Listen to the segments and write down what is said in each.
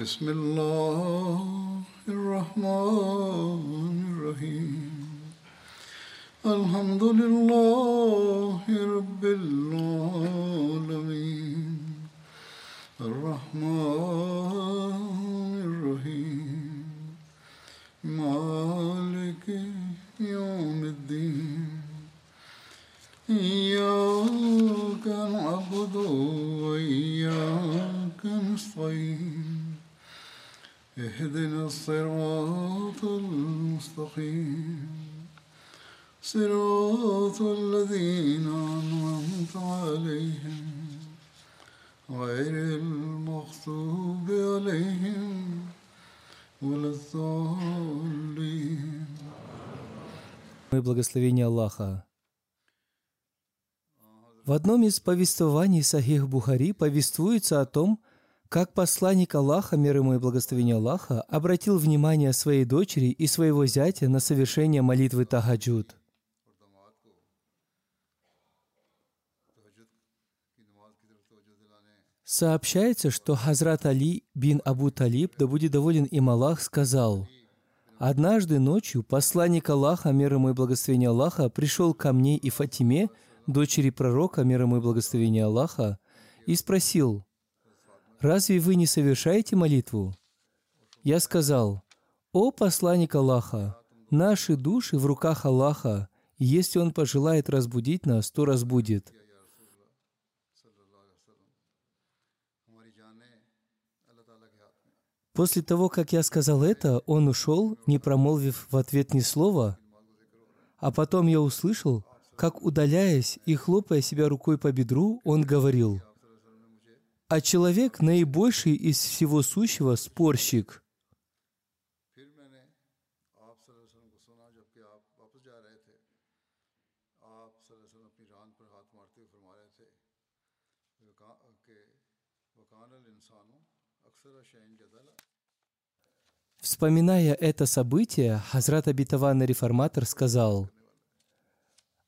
بسم الله и благословение Аллаха. В одном из повествований Сахих Бухари повествуется о том, как посланник Аллаха, мир ему и благословение Аллаха, обратил внимание своей дочери и своего зятя на совершение молитвы Тахаджуд. Сообщается, что Хазрат Али бин Абу Талиб, да будет доволен им Аллах, сказал, «Однажды ночью посланник Аллаха, мир ему и благословение Аллаха, пришел ко мне и Фатиме, дочери пророка, мир ему и благословение Аллаха, и спросил, «Разве вы не совершаете молитву?» Я сказал, «О посланник Аллаха, наши души в руках Аллаха, и если Он пожелает разбудить нас, то разбудит». После того, как я сказал это, он ушел, не промолвив в ответ ни слова, а потом я услышал, как, удаляясь и хлопая себя рукой по бедру, он говорил, «А человек, наибольший из всего сущего, спорщик». Вспоминая это событие, Хазрат Абитаванный Реформатор сказал,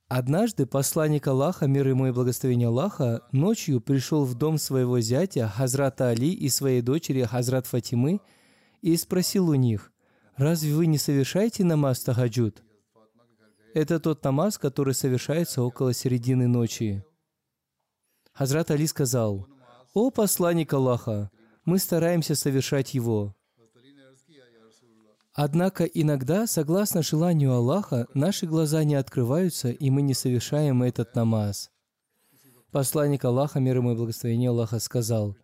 «Однажды посланник Аллаха, мир ему и благословение Аллаха, ночью пришел в дом своего зятя Хазрата Али и своей дочери Хазрат Фатимы и спросил у них, «Разве вы не совершаете намаз тахаджуд?» Это тот намаз, который совершается около середины ночи. Хазрат Али сказал, «О посланник Аллаха, мы стараемся совершать его». Однако иногда, согласно желанию Аллаха, наши глаза не открываются, и мы не совершаем этот намаз. Посланник Аллаха, мир ему и благословение Аллаха, сказал,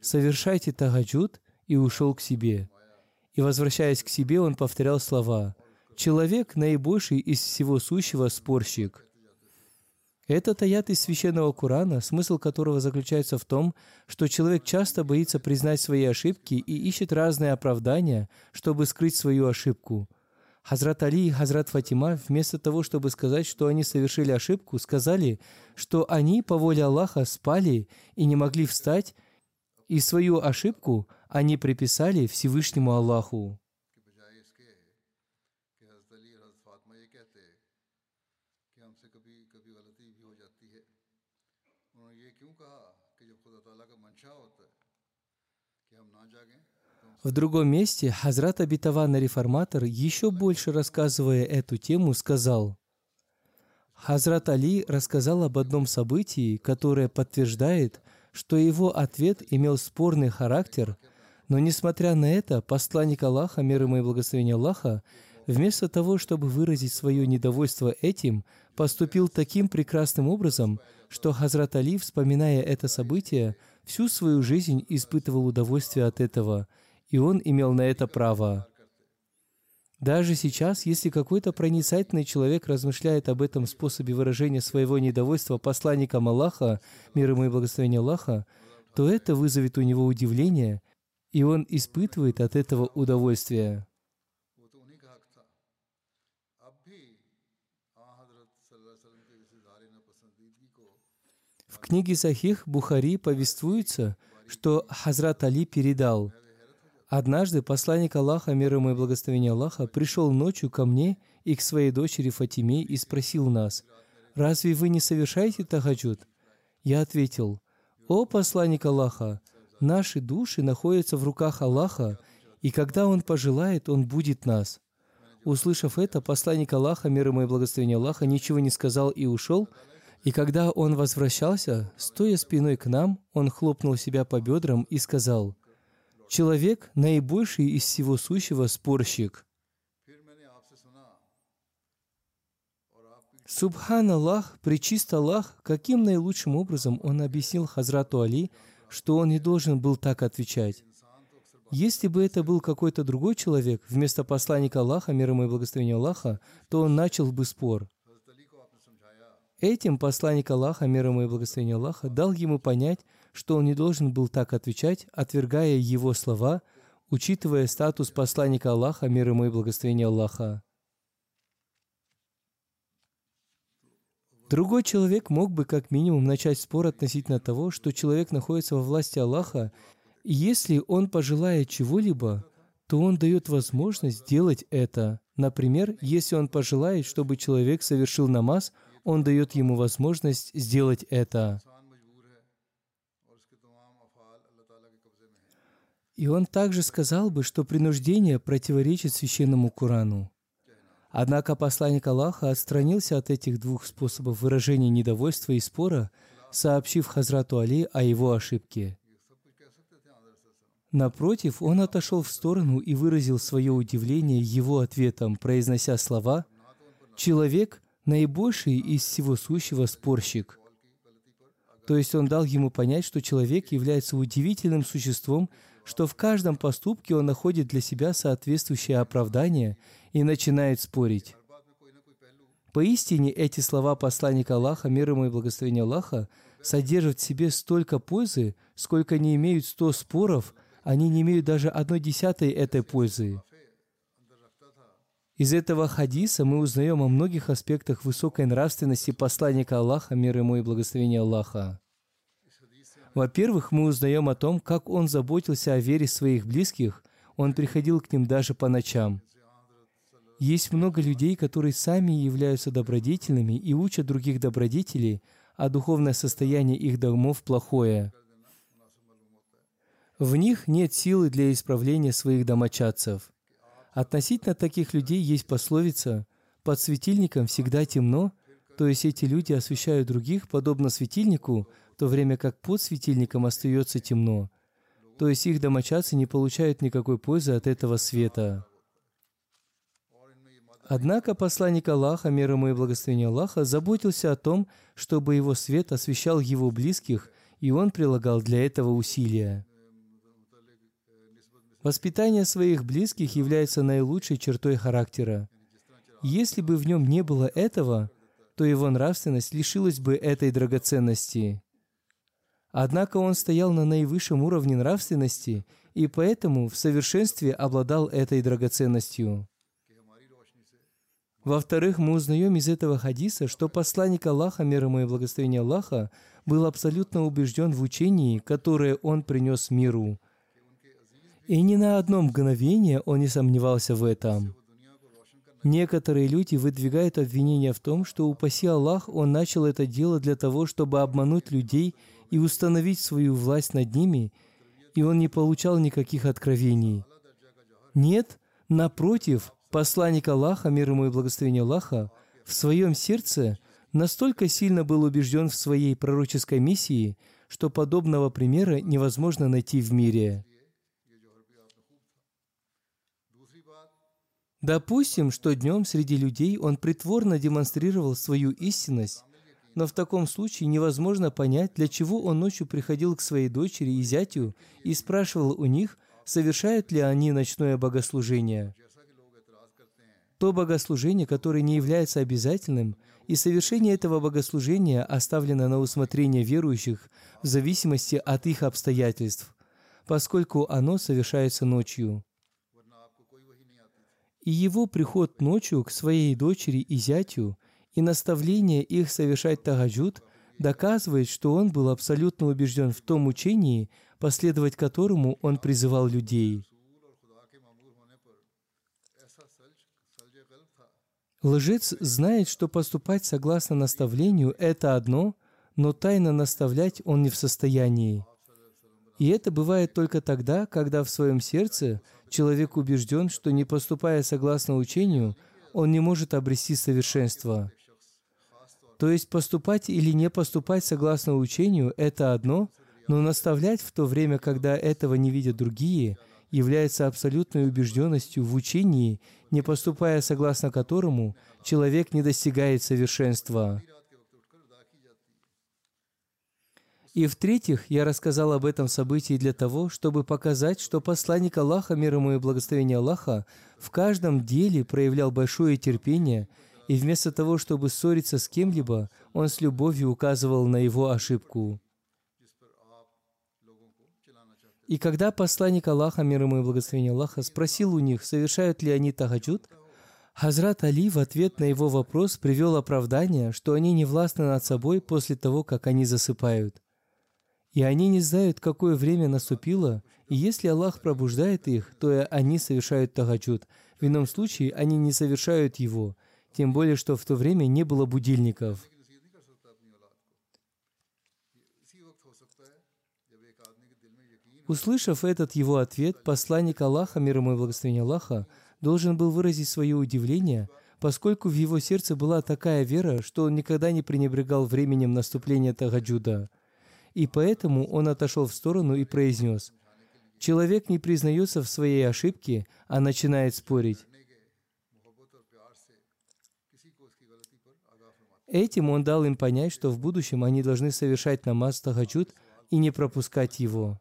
«Совершайте тахаджуд» и ушел к себе. И, возвращаясь к себе, он повторял слова, «Человек, наибольший из всего сущего, спорщик». Этот аят из Священного Корана, смысл которого заключается в том, что человек часто боится признать свои ошибки и ищет разные оправдания, чтобы скрыть свою ошибку. Хазрат Али и Хазрат Фатима, вместо того, чтобы сказать, что они совершили ошибку, сказали, что они по воле Аллаха спали и не могли встать, и свою ошибку они приписали Всевышнему Аллаху. В другом месте Хазрат Абитаванный Реформатор, еще больше рассказывая эту тему, сказал, Хазрат Али рассказал об одном событии, которое подтверждает, что его ответ имел спорный характер, но несмотря на это, посланник Аллаха, мир ему и благословение Аллаха, вместо того, чтобы выразить свое недовольство этим, поступил таким прекрасным образом, что Хазрат Али, вспоминая это событие, всю свою жизнь испытывал удовольствие от этого, и он имел на это право. Даже сейчас, если какой-то проницательный человек размышляет об этом способе выражения своего недовольства посланником Аллаха, мир ему и благословение Аллаха, то это вызовет у него удивление, и он испытывает от этого удовольствие. В книге Сахих Бухари повествуется, что Хазрат Али передал – «Однажды посланник Аллаха, мир ему и благословение Аллаха, пришел ночью ко мне и к своей дочери Фатиме и спросил нас, «Разве вы не совершаете тахаджуд?» Я ответил, «О посланник Аллаха, наши души находятся в руках Аллаха, и когда Он пожелает, Он будет нас». Услышав это, посланник Аллаха, мир ему и благословение Аллаха, ничего не сказал и ушел, и когда он возвращался, стоя спиной к нам, он хлопнул себя по бедрам и сказал, Человек – наибольший из всего сущего спорщик. Субхан Аллах, причист Аллах, каким наилучшим образом он объяснил Хазрату Али, что он не должен был так отвечать. Если бы это был какой-то другой человек, вместо посланника Аллаха, мир ему и благословение Аллаха, то он начал бы спор. Этим посланник Аллаха, мир ему и благословение Аллаха, дал ему понять, что он не должен был так отвечать, отвергая его слова, учитывая статус посланника Аллаха, мир ему и благословение Аллаха. Другой человек мог бы как минимум начать спор относительно того, что человек находится во власти Аллаха, и если он пожелает чего-либо, то он дает возможность сделать это. Например, если он пожелает, чтобы человек совершил намаз, он дает ему возможность сделать это. И он также сказал бы, что принуждение противоречит священному Корану. Однако посланник Аллаха отстранился от этих двух способов выражения недовольства и спора, сообщив Хазрату Али о его ошибке. Напротив, он отошел в сторону и выразил свое удивление его ответом, произнося слова «Человек – наибольший из всего сущего спорщик». То есть он дал ему понять, что человек является удивительным существом, что в каждом поступке он находит для себя соответствующее оправдание и начинает спорить. Поистине эти слова посланника Аллаха, мир ему и благословение Аллаха, содержат в себе столько пользы, сколько не имеют сто споров, они не имеют даже одной десятой этой пользы. Из этого хадиса мы узнаем о многих аспектах высокой нравственности посланника Аллаха, мир ему и благословение Аллаха. Во-первых, мы узнаем о том, как он заботился о вере своих близких, он приходил к ним даже по ночам. Есть много людей, которые сами являются добродетельными и учат других добродетелей, а духовное состояние их домов плохое. В них нет силы для исправления своих домочадцев. Относительно таких людей есть пословица «под светильником всегда темно», то есть эти люди освещают других, подобно светильнику, то время как под светильником остается темно. То есть их домочадцы не получают никакой пользы от этого света. Однако посланник Аллаха, мир ему и благословение Аллаха, заботился о том, чтобы его свет освещал его близких, и он прилагал для этого усилия. Воспитание своих близких является наилучшей чертой характера. Если бы в нем не было этого, то его нравственность лишилась бы этой драгоценности. Однако он стоял на наивысшем уровне нравственности и поэтому в совершенстве обладал этой драгоценностью. Во-вторых, мы узнаем из этого хадиса, что посланник Аллаха, мир ему и благословение Аллаха, был абсолютно убежден в учении, которое он принес миру. И ни на одно мгновение он не сомневался в этом. Некоторые люди выдвигают обвинение в том, что, упаси Аллах, он начал это дело для того, чтобы обмануть людей и установить свою власть над ними, и он не получал никаких откровений. Нет, напротив, посланник Аллаха, мир ему и благословение Аллаха, в своем сердце настолько сильно был убежден в своей пророческой миссии, что подобного примера невозможно найти в мире. Допустим, что днем среди людей он притворно демонстрировал свою истинность, но в таком случае невозможно понять, для чего он ночью приходил к своей дочери и зятю и спрашивал у них, совершают ли они ночное богослужение. То богослужение, которое не является обязательным, и совершение этого богослужения оставлено на усмотрение верующих в зависимости от их обстоятельств. поскольку оно совершается ночью. И его приход ночью к своей дочери и зятю и наставление их совершать тагаджуд доказывает, что он был абсолютно убежден в том учении, последовать которому он призывал людей. Лжец знает, что поступать согласно наставлению – это одно, но тайно наставлять он не в состоянии. И это бывает только тогда, когда в своем сердце человек убежден, что не поступая согласно учению, он не может обрести совершенство. То есть поступать или не поступать согласно учению – это одно, но наставлять в то время, когда этого не видят другие, является абсолютной убежденностью в учении, не поступая согласно которому человек не достигает совершенства. И в-третьих, я рассказал об этом событии для того, чтобы показать, что посланник Аллаха, мир ему и благословение Аллаха, в каждом деле проявлял большое терпение, и вместо того, чтобы ссориться с кем-либо, он с любовью указывал на его ошибку. И когда посланник Аллаха, мир ему и благословение Аллаха, спросил у них, совершают ли они тахаджуд, Хазрат Али в ответ на его вопрос привел оправдание, что они не властны над собой после того, как они засыпают. И они не знают, какое время наступило, и если Аллах пробуждает их, то они совершают тахаджуд. В ином случае они не совершают его, тем более, что в то время не было будильников. Услышав этот его ответ, посланник Аллаха, мир ему и благословение Аллаха, должен был выразить свое удивление, поскольку в его сердце была такая вера, что он никогда не пренебрегал временем наступления Тагаджуда. И поэтому он отошел в сторону и произнес, «Человек не признается в своей ошибке, а начинает спорить. Этим он дал им понять, что в будущем они должны совершать намаз Тагаджуд и не пропускать его.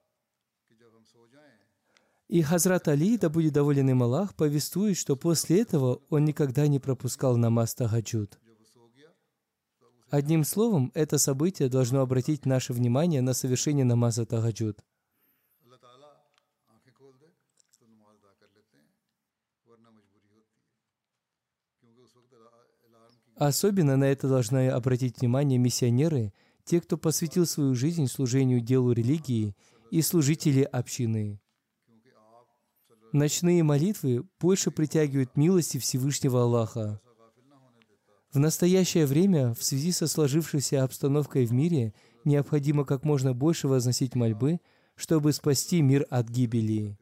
И Хазрат Али, да будет доволен им Аллах, повествует, что после этого он никогда не пропускал намаз Тагаджуд. Одним словом, это событие должно обратить наше внимание на совершение намаза Тагаджуд. Особенно на это должны обратить внимание миссионеры, те, кто посвятил свою жизнь служению делу религии и служители общины. Ночные молитвы больше притягивают милости Всевышнего Аллаха. В настоящее время, в связи со сложившейся обстановкой в мире, необходимо как можно больше возносить мольбы, чтобы спасти мир от гибели.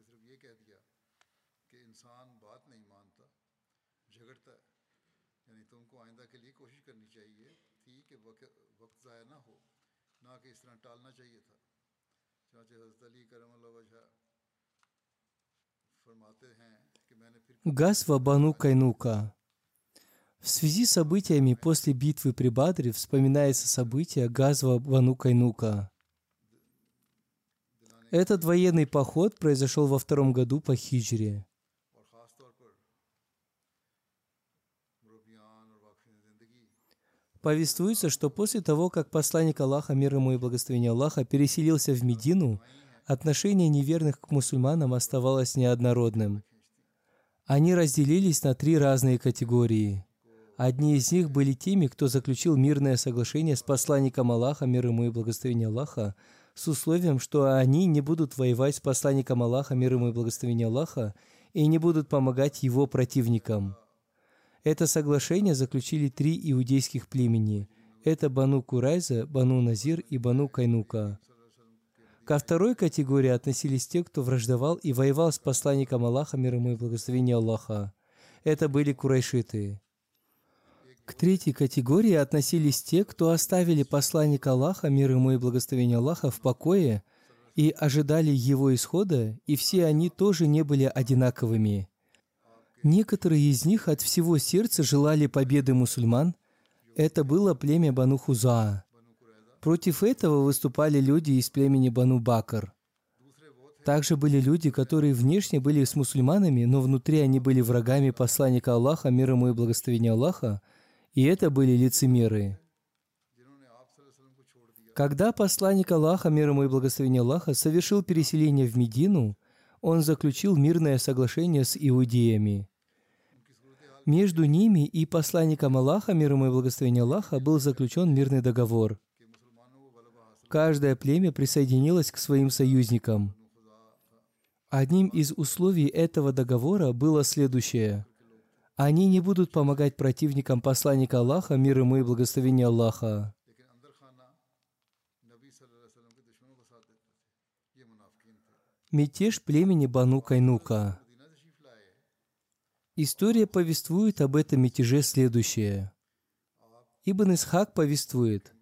Газва Бану Кайнука. В связи с событиями после битвы при Бадре вспоминается событие Газва Бану Кайнука. Этот военный поход произошел во втором году по хиджре. Повествуется, что после того, как посланник Аллаха, мир ему и благословение Аллаха, переселился в Медину, отношение неверных к мусульманам оставалось неоднородным – они разделились на три разные категории. Одни из них были теми, кто заключил мирное соглашение с посланником Аллаха, мир ему и благословение Аллаха, с условием, что они не будут воевать с посланником Аллаха, мир ему и благословение Аллаха, и не будут помогать его противникам. Это соглашение заключили три иудейских племени. Это Бану Курайза, Бану Назир и Бану Кайнука – Ко второй категории относились те, кто враждовал и воевал с посланником Аллаха, мир ему и благословение Аллаха. Это были курайшиты. К третьей категории относились те, кто оставили посланника Аллаха, мир ему и благословение Аллаха, в покое и ожидали его исхода, и все они тоже не были одинаковыми. Некоторые из них от всего сердца желали победы мусульман. Это было племя Бану Хузаа. Против этого выступали люди из племени Бану Бакр. Также были люди, которые внешне были с мусульманами, но внутри они были врагами посланника Аллаха, мир ему и благословения Аллаха, и это были лицемеры. Когда посланник Аллаха, мир ему и благословение Аллаха, совершил переселение в Медину, он заключил мирное соглашение с иудеями. Между ними и посланником Аллаха, мир ему и благословение Аллаха, был заключен мирный договор каждое племя присоединилось к своим союзникам. Одним из условий этого договора было следующее. Они не будут помогать противникам посланника Аллаха, мир ему и благословение Аллаха. Мятеж племени Бану Кайнука. История повествует об этом мятеже следующее. Ибн Исхак повествует.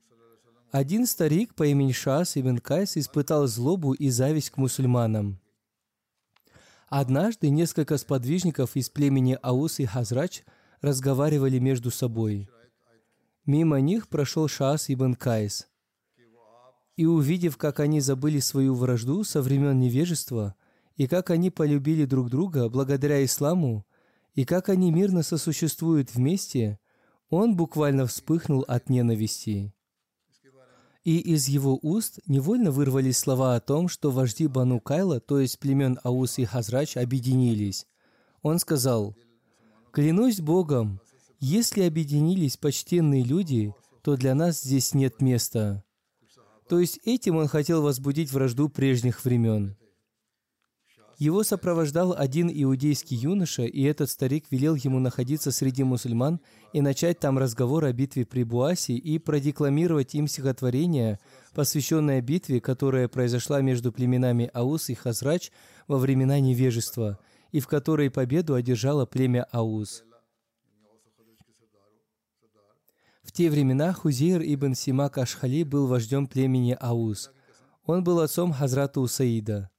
Один старик по имени Шас ибн Кайс испытал злобу и зависть к мусульманам. Однажды несколько сподвижников из племени Аус и Хазрач разговаривали между собой. Мимо них прошел Шас ибн Кайс. И увидев, как они забыли свою вражду со времен невежества, и как они полюбили друг друга благодаря исламу, и как они мирно сосуществуют вместе, он буквально вспыхнул от ненависти. И из его уст невольно вырвались слова о том, что вожди Бану Кайла, то есть племен Аус и Хазрач, объединились. Он сказал, «Клянусь Богом, если объединились почтенные люди, то для нас здесь нет места». То есть этим он хотел возбудить вражду прежних времен. Его сопровождал один иудейский юноша, и этот старик велел ему находиться среди мусульман и начать там разговор о битве при Буасе и продекламировать им стихотворение, посвященное битве, которая произошла между племенами Аус и Хазрач во времена невежества, и в которой победу одержало племя Аус. В те времена Хузейр ибн Симак Ашхали был вождем племени Аус. Он был отцом Хазрата Усаида.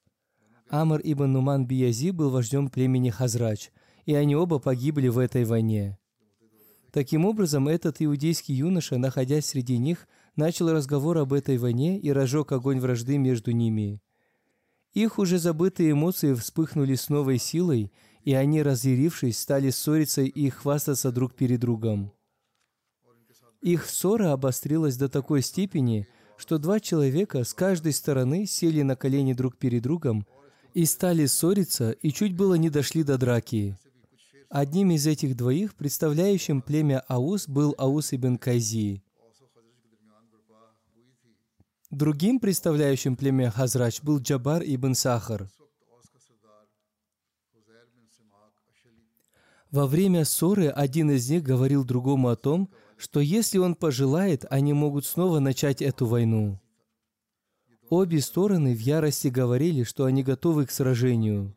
Амр ибн Нуман Биязи был вождем племени Хазрач, и они оба погибли в этой войне. Таким образом, этот иудейский юноша, находясь среди них, начал разговор об этой войне и разжег огонь вражды между ними. Их уже забытые эмоции вспыхнули с новой силой, и они, разъярившись, стали ссориться и хвастаться друг перед другом. Их ссора обострилась до такой степени, что два человека с каждой стороны сели на колени друг перед другом и стали ссориться, и чуть было не дошли до драки. Одним из этих двоих, представляющим племя Аус, был Аус ибн Кайзи. Другим, представляющим племя Хазрач, был Джабар ибн Сахар. Во время ссоры один из них говорил другому о том, что если он пожелает, они могут снова начать эту войну. Обе стороны в ярости говорили, что они готовы к сражению.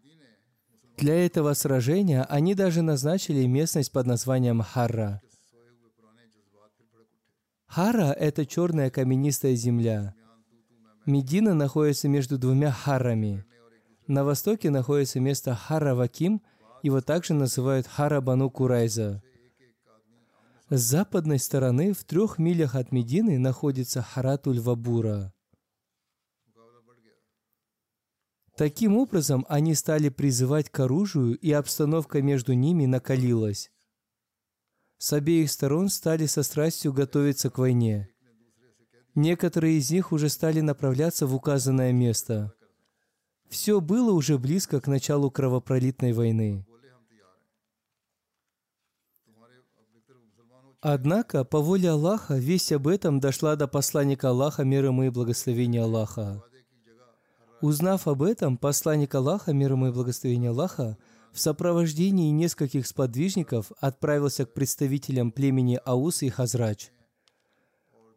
Для этого сражения они даже назначили местность под названием Харра. Хара – это черная каменистая земля. Медина находится между двумя харами. На востоке находится место Хара Ваким, его также называют Хара Бану Курайза. С западной стороны, в трех милях от Медины, находится Харатуль Таким образом, они стали призывать к оружию, и обстановка между ними накалилась. С обеих сторон стали со страстью готовиться к войне. Некоторые из них уже стали направляться в указанное место. Все было уже близко к началу кровопролитной войны. Однако, по воле Аллаха, весть об этом дошла до посланника Аллаха, мир ему и благословения Аллаха. Узнав об этом, посланник Аллаха, мир ему и благословения Аллаха, в сопровождении нескольких сподвижников отправился к представителям племени Аус и Хазрач.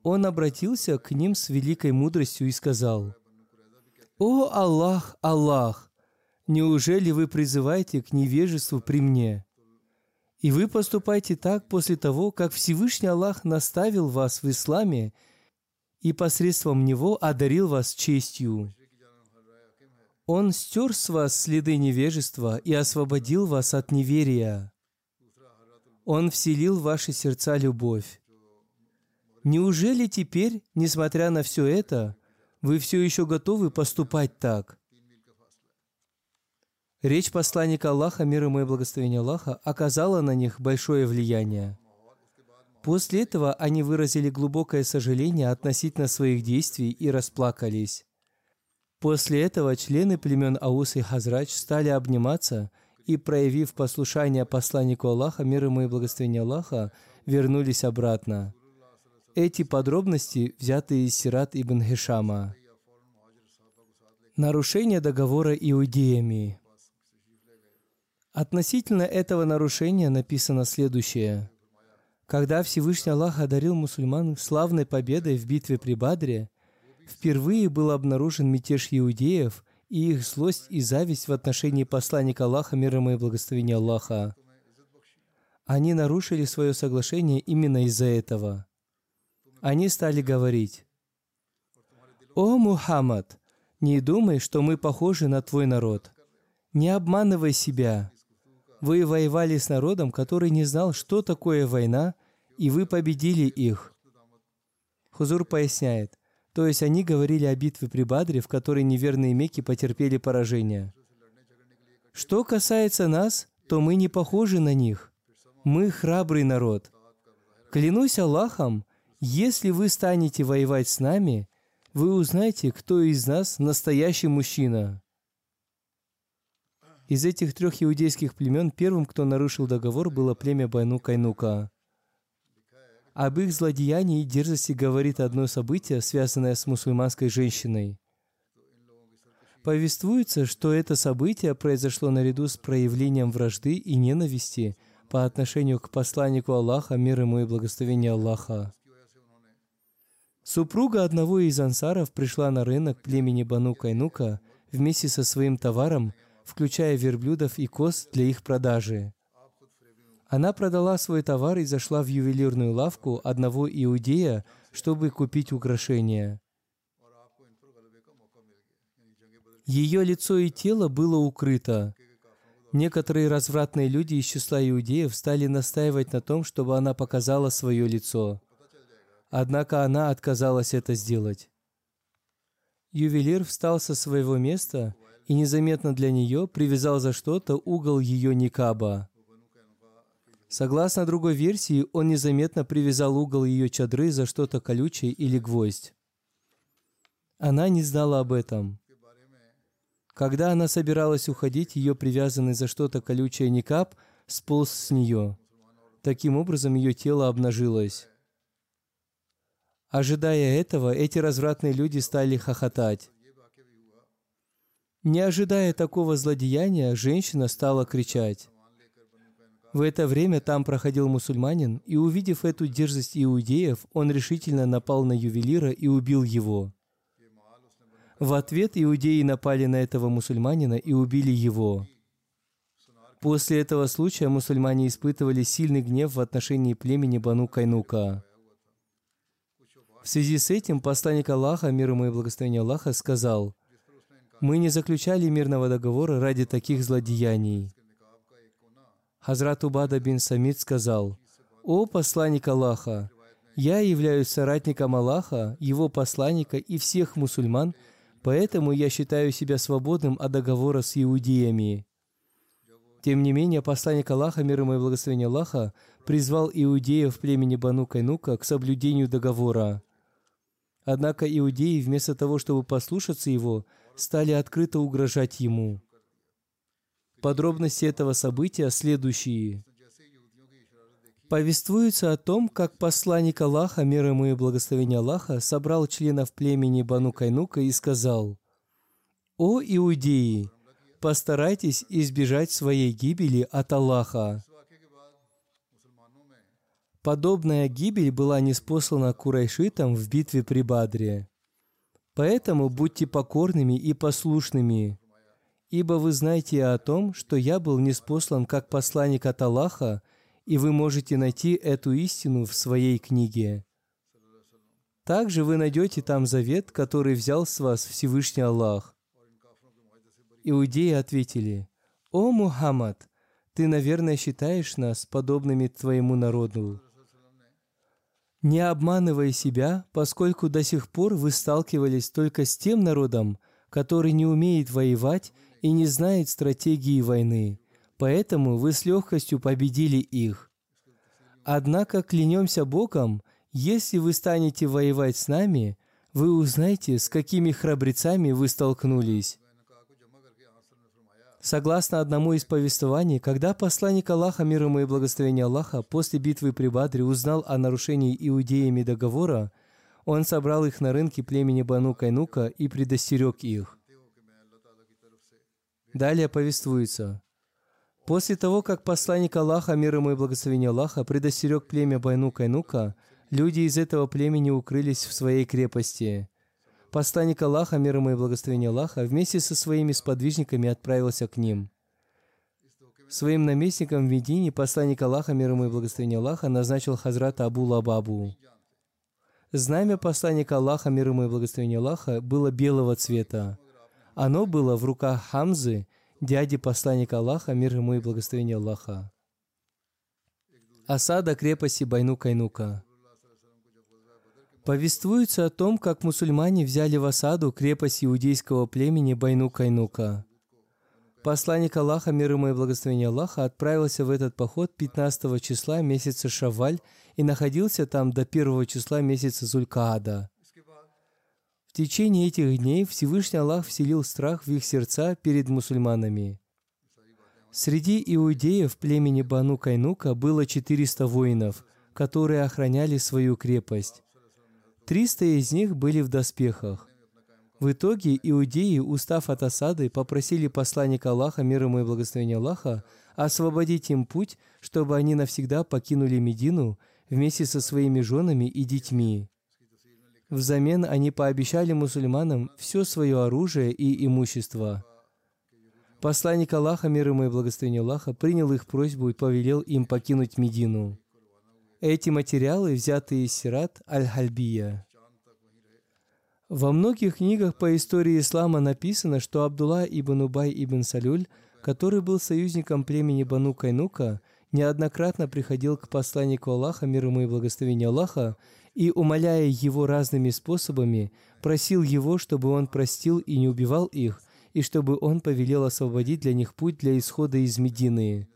Он обратился к ним с великой мудростью и сказал, «О Аллах, Аллах! Неужели вы призываете к невежеству при мне? И вы поступаете так после того, как Всевышний Аллах наставил вас в исламе и посредством него одарил вас честью. Он стер с вас следы невежества и освободил вас от неверия. Он вселил в ваши сердца любовь. Неужели теперь, несмотря на все это, вы все еще готовы поступать так? Речь посланника Аллаха, мир ему и благословение Аллаха, оказала на них большое влияние. После этого они выразили глубокое сожаление относительно своих действий и расплакались. После этого члены племен Аус и Хазрач стали обниматься и, проявив послушание посланнику Аллаха, мир ему и благословение Аллаха, вернулись обратно. Эти подробности взяты из Сират ибн Хишама. Нарушение договора иудеями. Относительно этого нарушения написано следующее. Когда Всевышний Аллах одарил мусульман славной победой в битве при Бадре, впервые был обнаружен мятеж иудеев и их злость и зависть в отношении посланника Аллаха, мир ему и благословения Аллаха. Они нарушили свое соглашение именно из-за этого. Они стали говорить, «О, Мухаммад, не думай, что мы похожи на твой народ. Не обманывай себя. Вы воевали с народом, который не знал, что такое война, и вы победили их. Хузур поясняет, то есть они говорили о битве при Бадре, в которой неверные меки потерпели поражение. Что касается нас, то мы не похожи на них. Мы храбрый народ. Клянусь Аллахом, если вы станете воевать с нами, вы узнаете, кто из нас настоящий мужчина. Из этих трех иудейских племен первым, кто нарушил договор, было племя Байну Кайнука. Об их злодеянии и дерзости говорит одно событие, связанное с мусульманской женщиной. Повествуется, что это событие произошло наряду с проявлением вражды и ненависти по отношению к посланнику Аллаха, мир ему и благословение Аллаха. Супруга одного из ансаров пришла на рынок племени Бану Кайнука вместе со своим товаром – включая верблюдов и коз для их продажи. Она продала свой товар и зашла в ювелирную лавку одного иудея, чтобы купить украшения. Ее лицо и тело было укрыто. Некоторые развратные люди из числа иудеев стали настаивать на том, чтобы она показала свое лицо. Однако она отказалась это сделать. Ювелир встал со своего места и незаметно для нее привязал за что-то угол ее никаба. Согласно другой версии, он незаметно привязал угол ее чадры за что-то колючее или гвоздь. Она не знала об этом. Когда она собиралась уходить, ее привязанный за что-то колючее никаб сполз с нее. Таким образом, ее тело обнажилось. Ожидая этого, эти развратные люди стали хохотать. Не ожидая такого злодеяния, женщина стала кричать. В это время там проходил мусульманин, и увидев эту дерзость иудеев, он решительно напал на ювелира и убил его. В ответ иудеи напали на этого мусульманина и убили его. После этого случая мусульмане испытывали сильный гнев в отношении племени Бану Кайнука. В связи с этим посланник Аллаха, мир ему и благословение Аллаха, сказал, мы не заключали мирного договора ради таких злодеяний. Хазрат Убада бин Самид сказал, «О посланник Аллаха, я являюсь соратником Аллаха, его посланника и всех мусульман, поэтому я считаю себя свободным от договора с иудеями». Тем не менее, посланник Аллаха, мир ему и благословение Аллаха, призвал иудеев племени Бану Кайнука к соблюдению договора. Однако иудеи, вместо того, чтобы послушаться его, стали открыто угрожать ему. Подробности этого события следующие. Повествуется о том, как посланник Аллаха, мир ему и благословение Аллаха, собрал членов племени Бану Кайнука и сказал, «О иудеи, постарайтесь избежать своей гибели от Аллаха». Подобная гибель была неспослана Курайшитам в битве при Бадре. Поэтому будьте покорными и послушными, ибо вы знаете о том, что я был неспослан как посланник от Аллаха, и вы можете найти эту истину в своей книге. Также вы найдете там завет, который взял с вас Всевышний Аллах. Иудеи ответили, «О, Мухаммад, ты, наверное, считаешь нас подобными твоему народу. Не обманывай себя, поскольку до сих пор вы сталкивались только с тем народом, который не умеет воевать и не знает стратегии войны, поэтому вы с легкостью победили их. Однако клянемся Богом, если вы станете воевать с нами, вы узнаете, с какими храбрецами вы столкнулись. Согласно одному из повествований, когда посланник Аллаха, мир ему и благословение Аллаха, после битвы при Бадре узнал о нарушении иудеями договора, он собрал их на рынке племени Бану Кайнука и предостерег их. Далее повествуется. После того, как посланник Аллаха, мир ему и благословение Аллаха, предостерег племя Байну Кайнука, люди из этого племени укрылись в своей крепости. Посланник Аллаха, мир ему и благословение Аллаха, вместе со своими сподвижниками отправился к ним. Своим наместником в Медине посланник Аллаха, мир ему и благословение Аллаха, назначил Хазрата Абу Лабабу. Знамя посланника Аллаха, мир ему и благословение Аллаха, было белого цвета. Оно было в руках Хамзы, дяди посланника Аллаха, мир ему и благословение Аллаха. Осада крепости Байну-Кайнука. Повествуется о том, как мусульмане взяли в осаду крепость иудейского племени Байну-Кайнука. Посланник Аллаха, мир ему и благословение Аллаха, отправился в этот поход 15 числа месяца Шаваль и находился там до 1 числа месяца Зулькаада. В течение этих дней Всевышний Аллах вселил страх в их сердца перед мусульманами. Среди иудеев племени Бану Кайнука было 400 воинов, которые охраняли свою крепость. 300 из них были в доспехах. В итоге иудеи, устав от осады, попросили посланника Аллаха, мир ему и благословение Аллаха, освободить им путь, чтобы они навсегда покинули Медину вместе со своими женами и детьми. Взамен они пообещали мусульманам все свое оружие и имущество. Посланник Аллаха, мир ему и благословение Аллаха, принял их просьбу и повелел им покинуть Медину. Эти материалы взяты из Сират Аль-Хальбия. Во многих книгах по истории ислама написано, что Абдулла ибн Убай ибн Салюль, который был союзником племени Бану Кайнука, неоднократно приходил к посланнику Аллаха, мир ему и благословение Аллаха, и, умоляя его разными способами, просил его, чтобы он простил и не убивал их, и чтобы он повелел освободить для них путь для исхода из Медины.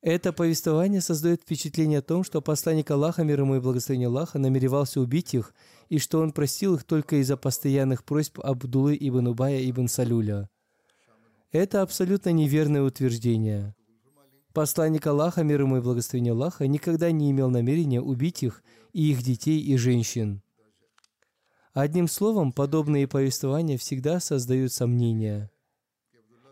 Это повествование создает впечатление о том, что посланник Аллаха, мир ему и благословение Аллаха, намеревался убить их, и что он простил их только из-за постоянных просьб Абдулы ибн Убая ибн Салюля. Это абсолютно неверное утверждение. Посланник Аллаха, мир ему и благословение Аллаха, никогда не имел намерения убить их и их детей и женщин. Одним словом, подобные повествования всегда создают сомнения.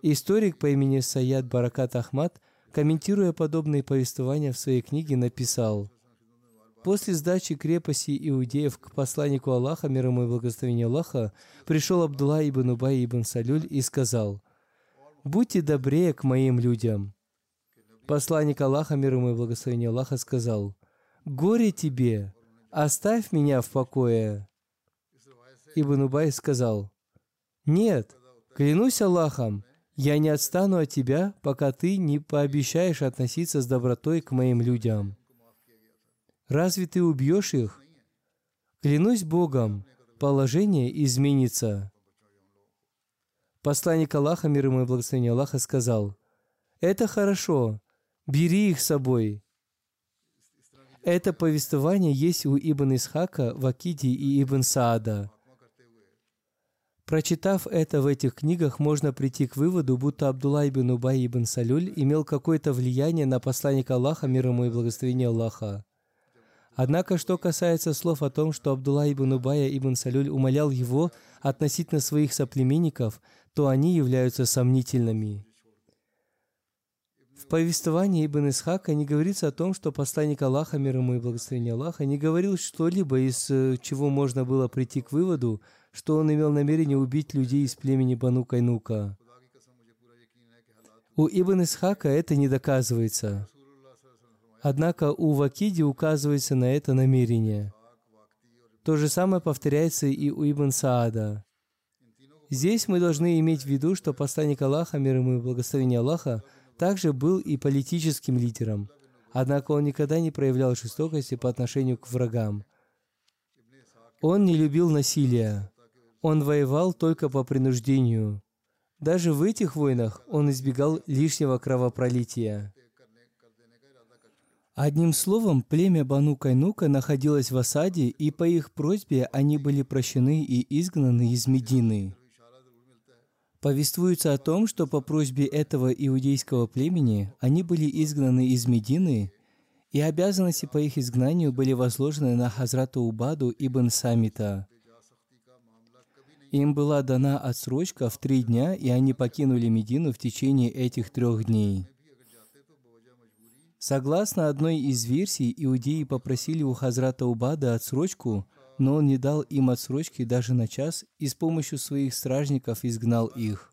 Историк по имени Саят Баракат Ахмад, комментируя подобные повествования в своей книге, написал, После сдачи крепости иудеев к посланнику Аллаха, мир ему и благословение Аллаха, пришел Абдулла ибн Убай ибн Салюль и сказал, «Будьте добрее к моим людям». Посланник Аллаха, мир ему и благословение Аллаха, сказал, «Горе тебе! Оставь меня в покое!» Ибн Убай сказал, «Нет, клянусь Аллахом, я не отстану от тебя, пока ты не пообещаешь относиться с добротой к моим людям. Разве ты убьешь их? Клянусь Богом, положение изменится». Посланник Аллаха, мир ему и благословение Аллаха, сказал, «Это хорошо, Бери их с собой. Это повествование есть у Ибн Исхака, Вакиди и Ибн Саада. Прочитав это в этих книгах, можно прийти к выводу, будто Абдулла ибн Убай ибн Салюль имел какое-то влияние на посланника Аллаха, мир ему и благословение Аллаха. Однако, что касается слов о том, что Абдулла ибн Убая ибн Салюль умолял его относительно своих соплеменников, то они являются сомнительными. В повествовании Ибн Исхака не говорится о том, что посланник Аллаха, мир ему и благословение Аллаха, не говорил что-либо, из э, чего можно было прийти к выводу, что он имел намерение убить людей из племени Бану Кайнука. У Ибн Исхака это не доказывается. Однако у Вакиди указывается на это намерение. То же самое повторяется и у Ибн Саада. Здесь мы должны иметь в виду, что посланник Аллаха, мир ему и благословение Аллаха, также был и политическим лидером. Однако он никогда не проявлял жестокости по отношению к врагам. Он не любил насилия. Он воевал только по принуждению. Даже в этих войнах он избегал лишнего кровопролития. Одним словом, племя Бану Кайнука находилось в осаде, и по их просьбе они были прощены и изгнаны из Медины. Повествуется о том, что по просьбе этого иудейского племени они были изгнаны из Медины, и обязанности по их изгнанию были возложены на Хазрата Убаду ибн Самита. Им была дана отсрочка в три дня, и они покинули Медину в течение этих трех дней. Согласно одной из версий, иудеи попросили у Хазрата Убада отсрочку, но он не дал им отсрочки даже на час и с помощью своих стражников изгнал их.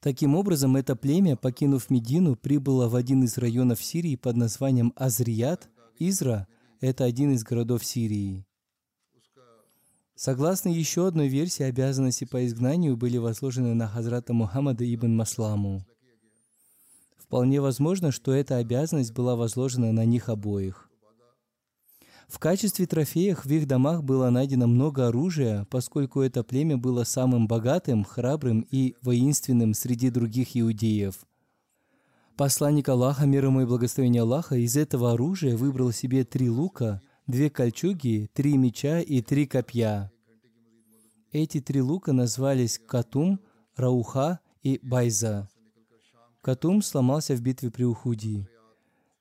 Таким образом, это племя, покинув Медину, прибыло в один из районов Сирии под названием Азрият, Изра – это один из городов Сирии. Согласно еще одной версии, обязанности по изгнанию были возложены на Хазрата Мухаммада ибн Масламу. Вполне возможно, что эта обязанность была возложена на них обоих. В качестве трофеев в их домах было найдено много оружия, поскольку это племя было самым богатым, храбрым и воинственным среди других иудеев. Посланник Аллаха, мир ему и благословение Аллаха, из этого оружия выбрал себе три лука, две кольчуги, три меча и три копья. Эти три лука назвались Катум, Рауха и Байза. Катум сломался в битве при Ухуди.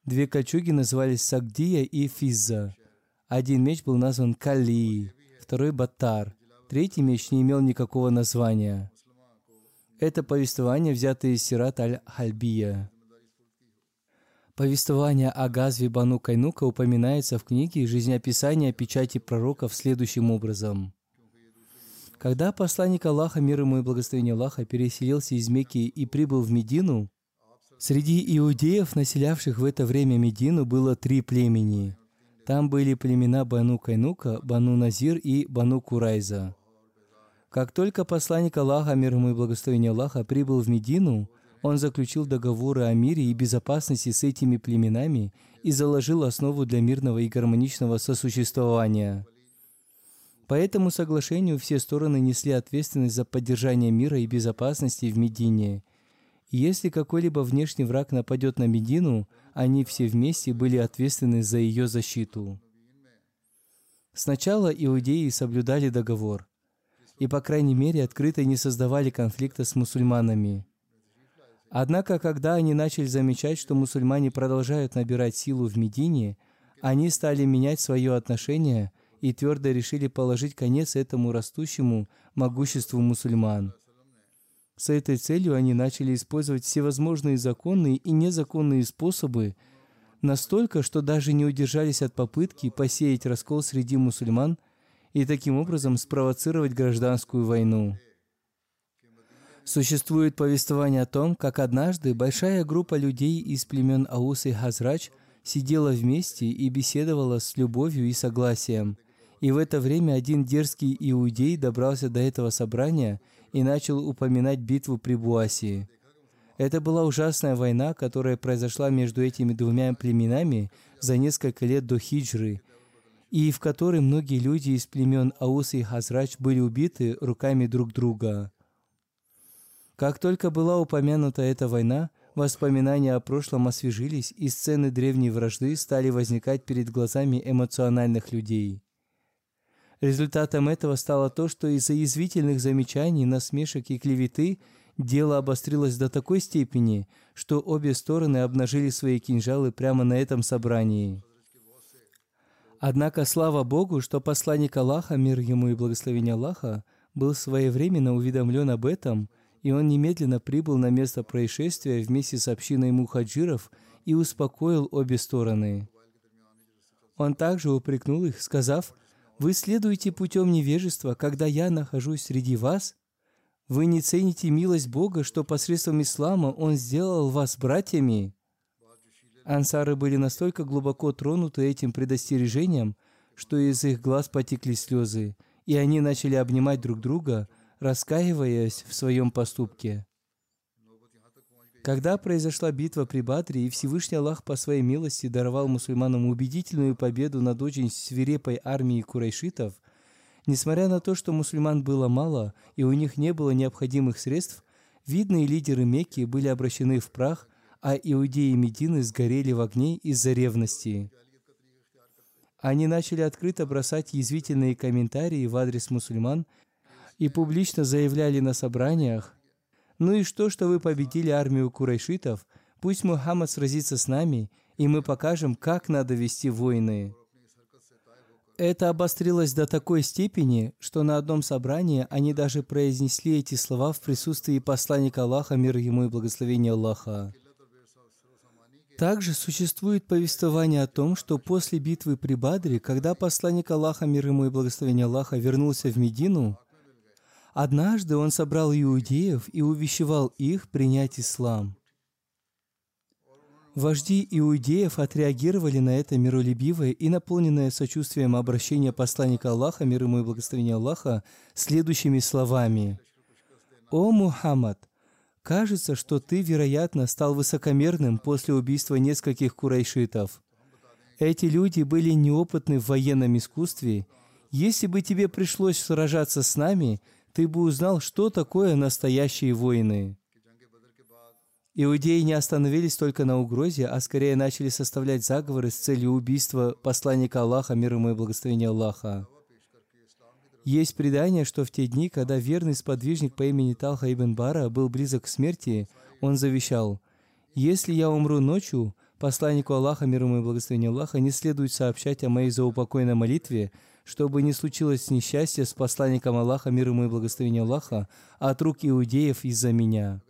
Две кольчуги назывались Сагдия и Физза. Один меч был назван Калии, второй Батар. Третий меч не имел никакого названия. Это повествование взято из Сират аль-Хальбия. Повествование о Газве Бану Кайнука упоминается в книге «Жизнеописание печати пророков» следующим образом. Когда посланник Аллаха, мир ему и благословение Аллаха, переселился из Мекки и прибыл в Медину, среди иудеев, населявших в это время Медину, было три племени. Там были племена Бану Кайнука, Бану Назир и Бану Курайза. Как только посланник Аллаха, мир ему и благословение Аллаха, прибыл в Медину – он заключил договоры о мире и безопасности с этими племенами и заложил основу для мирного и гармоничного сосуществования. По этому соглашению все стороны несли ответственность за поддержание мира и безопасности в Медине. Если какой-либо внешний враг нападет на Медину, они все вместе были ответственны за ее защиту. Сначала иудеи соблюдали договор и, по крайней мере, открыто не создавали конфликта с мусульманами – Однако, когда они начали замечать, что мусульмане продолжают набирать силу в Медине, они стали менять свое отношение и твердо решили положить конец этому растущему могуществу мусульман. С этой целью они начали использовать всевозможные законные и незаконные способы, настолько, что даже не удержались от попытки посеять раскол среди мусульман и таким образом спровоцировать гражданскую войну. Существует повествование о том, как однажды большая группа людей из племен Аус и Хазрач сидела вместе и беседовала с любовью и согласием. И в это время один дерзкий иудей добрался до этого собрания и начал упоминать битву при Буасии. Это была ужасная война, которая произошла между этими двумя племенами за несколько лет до хиджры, и в которой многие люди из племен Аус и Хазрач были убиты руками друг друга. Как только была упомянута эта война, воспоминания о прошлом освежились, и сцены древней вражды стали возникать перед глазами эмоциональных людей. Результатом этого стало то, что из-за язвительных замечаний, насмешек и клеветы дело обострилось до такой степени, что обе стороны обнажили свои кинжалы прямо на этом собрании. Однако слава Богу, что посланник Аллаха, мир ему и благословение Аллаха, был своевременно уведомлен об этом – и он немедленно прибыл на место происшествия вместе с общиной мухаджиров и успокоил обе стороны. Он также упрекнул их, сказав, «Вы следуете путем невежества, когда я нахожусь среди вас? Вы не цените милость Бога, что посредством ислама Он сделал вас братьями?» Ансары были настолько глубоко тронуты этим предостережением, что из их глаз потекли слезы, и они начали обнимать друг друга – раскаиваясь в своем поступке. Когда произошла битва при Бадре, и Всевышний Аллах по своей милости даровал мусульманам убедительную победу над очень свирепой армией курайшитов, несмотря на то, что мусульман было мало и у них не было необходимых средств, видные лидеры Мекки были обращены в прах, а иудеи Медины сгорели в огне из-за ревности. Они начали открыто бросать язвительные комментарии в адрес мусульман и публично заявляли на собраниях, «Ну и что, что вы победили армию курайшитов? Пусть Мухаммад сразится с нами, и мы покажем, как надо вести войны». Это обострилось до такой степени, что на одном собрании они даже произнесли эти слова в присутствии посланника Аллаха, мир ему и благословения Аллаха. Также существует повествование о том, что после битвы при Бадре, когда посланник Аллаха, мир ему и благословение Аллаха, вернулся в Медину, однажды он собрал иудеев и увещевал их принять ислам. Вожди иудеев отреагировали на это миролюбивое и наполненное сочувствием обращение посланника Аллаха, мир ему и благословение Аллаха, следующими словами. «О Мухаммад, кажется, что ты, вероятно, стал высокомерным после убийства нескольких курайшитов. Эти люди были неопытны в военном искусстве. Если бы тебе пришлось сражаться с нами, ты бы узнал, что такое настоящие воины». Иудеи не остановились только на угрозе, а скорее начали составлять заговоры с целью убийства посланника Аллаха, мир ему и благословения Аллаха. Есть предание, что в те дни, когда верный сподвижник по имени Талха ибн Бара был близок к смерти, он завещал, «Если я умру ночью, посланнику Аллаха, мир ему и благословения Аллаха, не следует сообщать о моей заупокойной молитве, чтобы не случилось несчастье с посланником Аллаха, мир ему и благословения Аллаха, от рук иудеев из-за меня».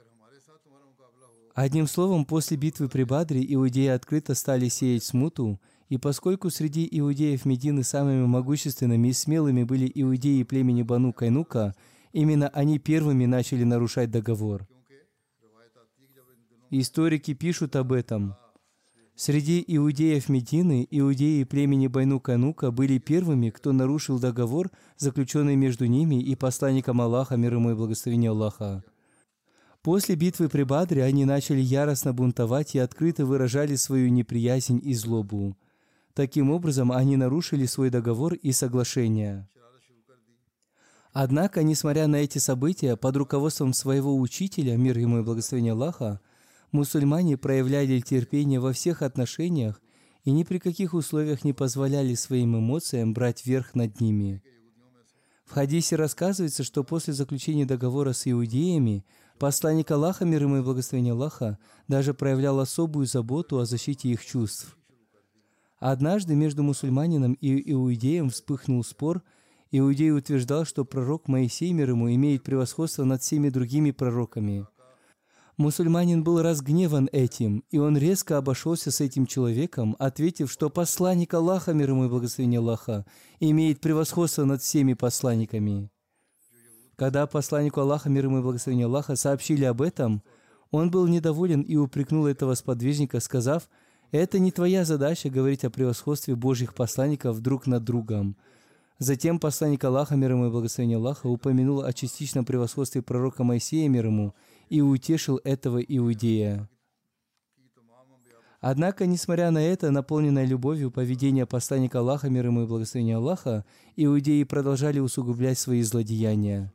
Одним словом, после битвы при Бадре иудеи открыто стали сеять смуту, и поскольку среди иудеев Медины самыми могущественными и смелыми были иудеи племени Бану Кайнука, именно они первыми начали нарушать договор. Историки пишут об этом. Среди иудеев Медины иудеи племени Байну Канука были первыми, кто нарушил договор, заключенный между ними и посланником Аллаха, мир ему и благословение Аллаха. После битвы при Бадре они начали яростно бунтовать и открыто выражали свою неприязнь и злобу. Таким образом, они нарушили свой договор и соглашение. Однако, несмотря на эти события, под руководством своего учителя, мир ему и благословение Аллаха, мусульмане проявляли терпение во всех отношениях и ни при каких условиях не позволяли своим эмоциям брать верх над ними. В хадисе рассказывается, что после заключения договора с иудеями Посланник Аллаха, мир ему и благословение Аллаха, даже проявлял особую заботу о защите их чувств. Однажды между мусульманином и иудеем вспыхнул спор. Иудей утверждал, что пророк Моисей, мир ему, имеет превосходство над всеми другими пророками. Мусульманин был разгневан этим, и он резко обошелся с этим человеком, ответив, что посланник Аллаха, мир ему и благословение Аллаха, имеет превосходство над всеми посланниками. Когда посланнику Аллаха, мир ему и благословение Аллаха, сообщили об этом, он был недоволен и упрекнул этого сподвижника, сказав, «Это не твоя задача говорить о превосходстве Божьих посланников друг над другом». Затем посланник Аллаха, мир ему и благословение Аллаха, упомянул о частичном превосходстве пророка Моисея, мир ему, и утешил этого иудея. Однако, несмотря на это, наполненное любовью поведение посланника Аллаха, мир ему и благословение Аллаха, иудеи продолжали усугублять свои злодеяния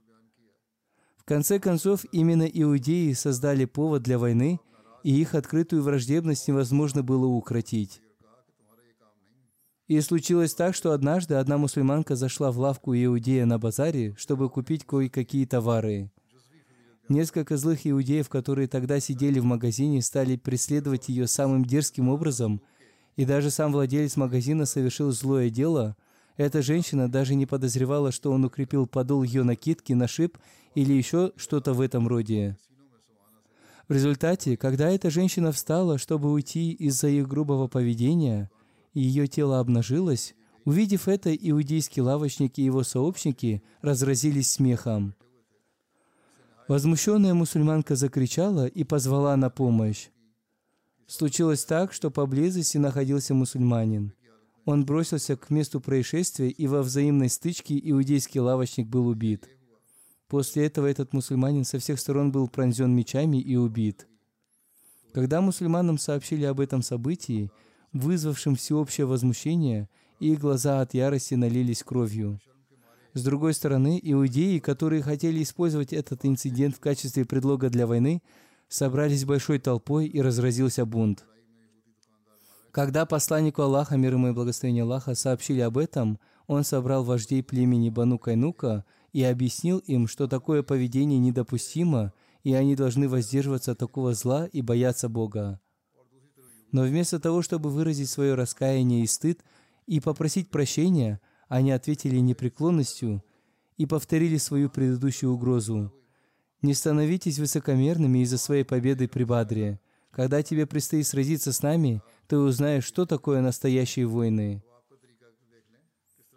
конце концов, именно иудеи создали повод для войны, и их открытую враждебность невозможно было укротить. И случилось так, что однажды одна мусульманка зашла в лавку иудея на базаре, чтобы купить кое-какие товары. Несколько злых иудеев, которые тогда сидели в магазине, стали преследовать ее самым дерзким образом, и даже сам владелец магазина совершил злое дело. Эта женщина даже не подозревала, что он укрепил подол ее накидки на шип или еще что-то в этом роде. В результате, когда эта женщина встала, чтобы уйти из-за их грубого поведения, и ее тело обнажилось, увидев это, иудейские лавочники и его сообщники разразились смехом. Возмущенная мусульманка закричала и позвала на помощь. Случилось так, что поблизости находился мусульманин. Он бросился к месту происшествия, и во взаимной стычке иудейский лавочник был убит – После этого этот мусульманин со всех сторон был пронзен мечами и убит. Когда мусульманам сообщили об этом событии, вызвавшем всеобщее возмущение, их глаза от ярости налились кровью. С другой стороны, иудеи, которые хотели использовать этот инцидент в качестве предлога для войны, собрались большой толпой и разразился бунт. Когда посланнику Аллаха, мир ему и благословение Аллаха, сообщили об этом, он собрал вождей племени Бану Кайнука и объяснил им, что такое поведение недопустимо, и они должны воздерживаться от такого зла и бояться Бога. Но вместо того, чтобы выразить свое раскаяние и стыд и попросить прощения, они ответили непреклонностью и повторили свою предыдущую угрозу. «Не становитесь высокомерными из-за своей победы при Бадре. Когда тебе предстоит сразиться с нами, ты узнаешь, что такое настоящие войны».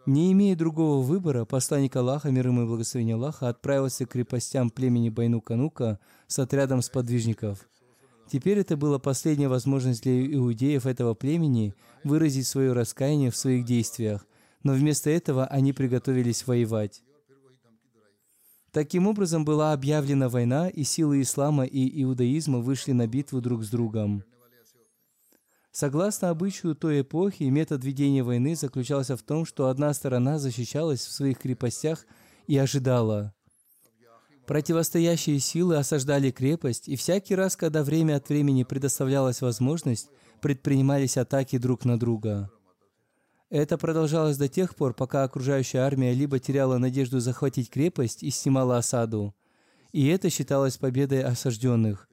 Не имея другого выбора, посланник Аллаха, мир ему и благословение Аллаха, отправился к крепостям племени Байну-Канука с отрядом сподвижников. Теперь это была последняя возможность для иудеев этого племени выразить свое раскаяние в своих действиях, но вместо этого они приготовились воевать. Таким образом была объявлена война, и силы ислама и иудаизма вышли на битву друг с другом. Согласно обычаю той эпохи, метод ведения войны заключался в том, что одна сторона защищалась в своих крепостях и ожидала. Противостоящие силы осаждали крепость, и всякий раз, когда время от времени предоставлялась возможность, предпринимались атаки друг на друга. Это продолжалось до тех пор, пока окружающая армия либо теряла надежду захватить крепость и снимала осаду, и это считалось победой осажденных,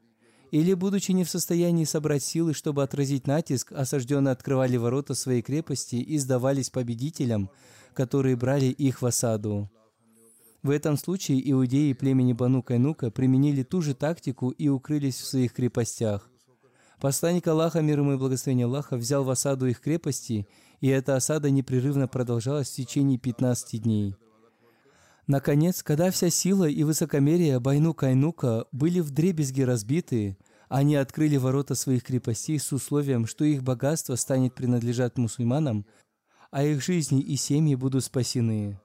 или, будучи не в состоянии собрать силы, чтобы отразить натиск, осажденные открывали ворота своей крепости и сдавались победителям, которые брали их в осаду. В этом случае иудеи племени Бану Кайнука применили ту же тактику и укрылись в своих крепостях. Посланник Аллаха, мир ему и благословение Аллаха, взял в осаду их крепости, и эта осада непрерывно продолжалась в течение 15 дней. Наконец, когда вся сила и высокомерие Байну Кайнука были в дребезги разбиты, они открыли ворота своих крепостей с условием, что их богатство станет принадлежать мусульманам, а их жизни и семьи будут спасены.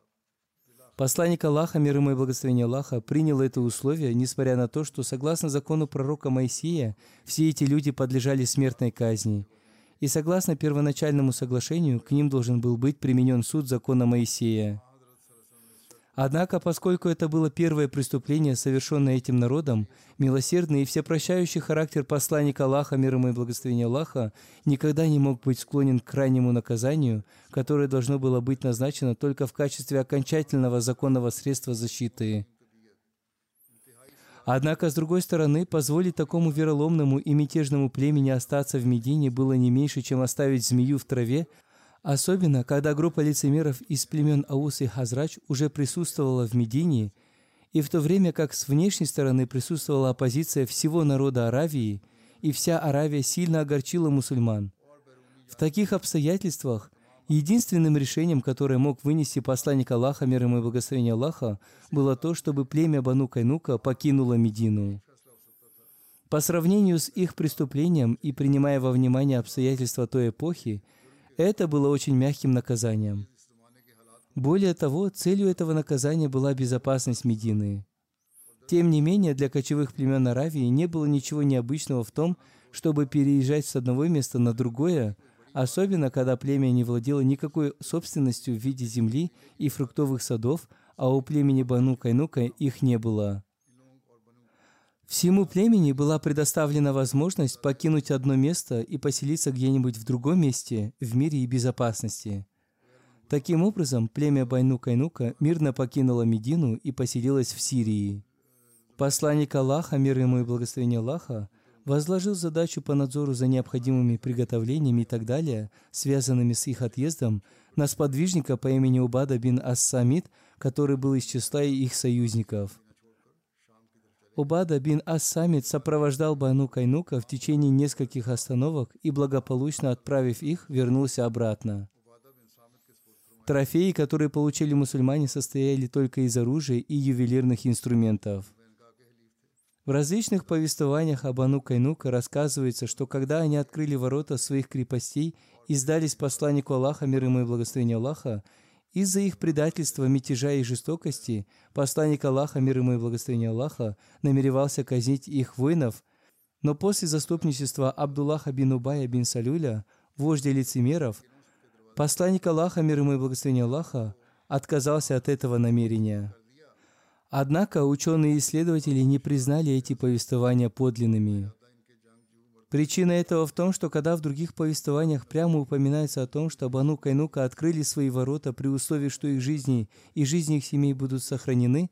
Посланник Аллаха, мир ему и благословение Аллаха, принял это условие, несмотря на то, что, согласно закону пророка Моисея, все эти люди подлежали смертной казни. И согласно первоначальному соглашению, к ним должен был быть применен суд закона Моисея. Однако, поскольку это было первое преступление, совершенное этим народом, милосердный и всепрощающий характер посланника Аллаха, мир ему и благословения Аллаха, никогда не мог быть склонен к крайнему наказанию, которое должно было быть назначено только в качестве окончательного законного средства защиты. Однако, с другой стороны, позволить такому вероломному и мятежному племени остаться в Медине было не меньше, чем оставить змею в траве, Особенно, когда группа лицемеров из племен Аус и Хазрач уже присутствовала в Медине, и в то время как с внешней стороны присутствовала оппозиция всего народа Аравии, и вся Аравия сильно огорчила мусульман. В таких обстоятельствах единственным решением, которое мог вынести посланник Аллаха, мир ему и благословение Аллаха, было то, чтобы племя Бану Кайнука покинуло Медину. По сравнению с их преступлением и принимая во внимание обстоятельства той эпохи, это было очень мягким наказанием. Более того, целью этого наказания была безопасность Медины. Тем не менее, для кочевых племен Аравии не было ничего необычного в том, чтобы переезжать с одного места на другое, особенно когда племя не владело никакой собственностью в виде земли и фруктовых садов, а у племени Бану Кайнука их не было. Всему племени была предоставлена возможность покинуть одно место и поселиться где-нибудь в другом месте, в мире и безопасности. Таким образом, племя Байну-Кайнука мирно покинуло Медину и поселилось в Сирии. Посланник Аллаха, мир ему и благословение Аллаха, возложил задачу по надзору за необходимыми приготовлениями и так далее, связанными с их отъездом, на сподвижника по имени Убада бин Ас-Самид, который был из числа их союзников – Убада бин Ас-Самит сопровождал Бану Кайнука в течение нескольких остановок и, благополучно отправив их, вернулся обратно. Трофеи, которые получили мусульмане, состояли только из оружия и ювелирных инструментов. В различных повествованиях об Ану Кайнука рассказывается, что когда они открыли ворота своих крепостей и сдались посланнику Аллаха, мир ему и благословение Аллаха, из-за их предательства, мятежа и жестокости посланник Аллаха, мир ему и благословение Аллаха, намеревался казнить их воинов, но после заступничества Абдуллаха бин Убая бин Салюля, вождя лицемеров, посланник Аллаха, мир ему и благословение Аллаха, отказался от этого намерения. Однако ученые и исследователи не признали эти повествования подлинными. Причина этого в том, что когда в других повествованиях прямо упоминается о том, что Бану Кайнука открыли свои ворота при условии, что их жизни и жизни их семей будут сохранены,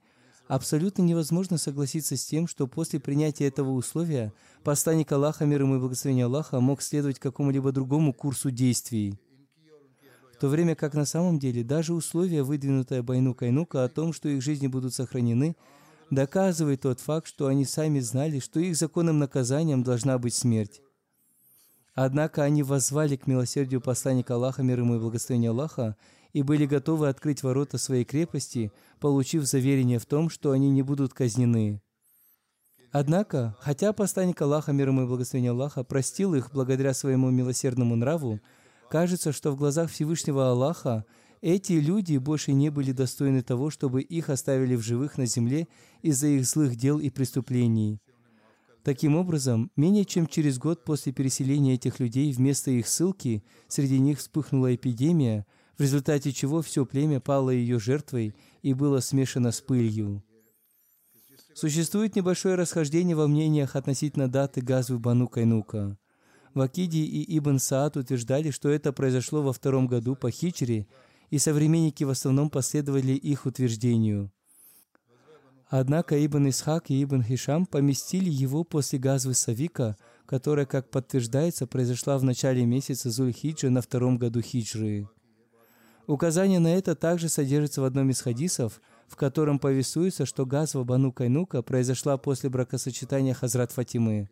абсолютно невозможно согласиться с тем, что после принятия этого условия посланник Аллаха, мир ему и благословение Аллаха, мог следовать какому-либо другому курсу действий. То время как на самом деле даже условие, выдвинутое Байну Кайнука о том, что их жизни будут сохранены, доказывает тот факт, что они сами знали, что их законным наказанием должна быть смерть. Однако они воззвали к милосердию посланника Аллаха, мир ему и благословения Аллаха, и были готовы открыть ворота своей крепости, получив заверение в том, что они не будут казнены. Однако, хотя посланник Аллаха, мир ему и благословения Аллаха, простил их благодаря своему милосердному нраву, кажется, что в глазах Всевышнего Аллаха эти люди больше не были достойны того, чтобы их оставили в живых на земле из-за их злых дел и преступлений. Таким образом, менее чем через год после переселения этих людей вместо их ссылки среди них вспыхнула эпидемия, в результате чего все племя пало ее жертвой и было смешано с пылью. Существует небольшое расхождение во мнениях относительно даты газвы Бану Кайнука. Вакиди и Ибн Саад утверждали, что это произошло во втором году по хичре, и современники в основном последовали их утверждению. Однако Ибн Исхак и Ибн Хишам поместили его после газвы Савика, которая, как подтверждается, произошла в начале месяца Зуль-Хиджи на втором году хиджры. Указание на это также содержится в одном из хадисов, в котором повествуется, что газва Бану Кайнука произошла после бракосочетания Хазрат Фатимы.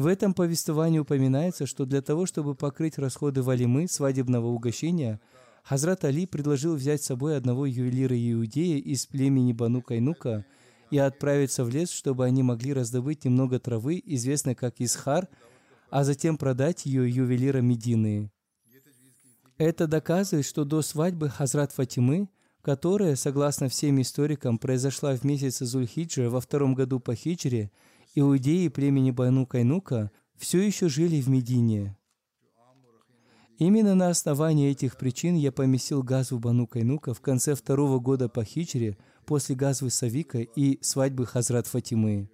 В этом повествовании упоминается, что для того, чтобы покрыть расходы валимы, свадебного угощения, Хазрат Али предложил взять с собой одного ювелира Иудея из племени Бану Кайнука и отправиться в лес, чтобы они могли раздобыть немного травы, известной как Исхар, а затем продать ее ювелира Медины. Это доказывает, что до свадьбы Хазрат Фатимы, которая, согласно всем историкам, произошла в месяце Зульхиджа во втором году по хиджре, иудеи племени Бану Кайнука все еще жили в Медине. Именно на основании этих причин я поместил газву Бану Кайнука в конце второго года по хичре после газвы Савика и свадьбы Хазрат Фатимы.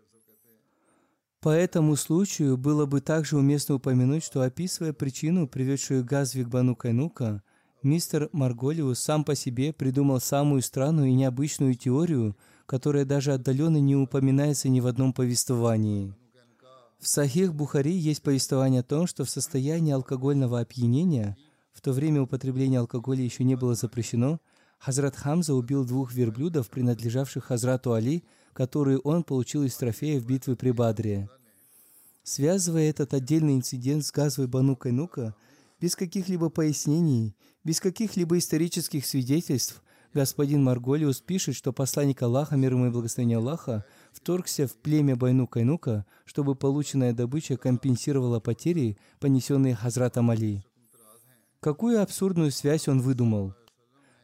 По этому случаю было бы также уместно упомянуть, что описывая причину, приведшую к газве к Бану Кайнука, мистер Марголиус сам по себе придумал самую странную и необычную теорию, которая даже отдаленно не упоминается ни в одном повествовании – в Сахих Бухари есть повествование о том, что в состоянии алкогольного опьянения, в то время употребление алкоголя еще не было запрещено, Хазрат Хамза убил двух верблюдов, принадлежавших Хазрату Али, которые он получил из трофея в битве при Бадре. Связывая этот отдельный инцидент с газовой Бану Кайнука, без каких-либо пояснений, без каких-либо исторических свидетельств, господин Марголиус пишет, что посланник Аллаха, мир ему и благословение Аллаха, вторгся в племя Байну Кайнука, чтобы полученная добыча компенсировала потери, понесенные Хазратом Али. Какую абсурдную связь он выдумал?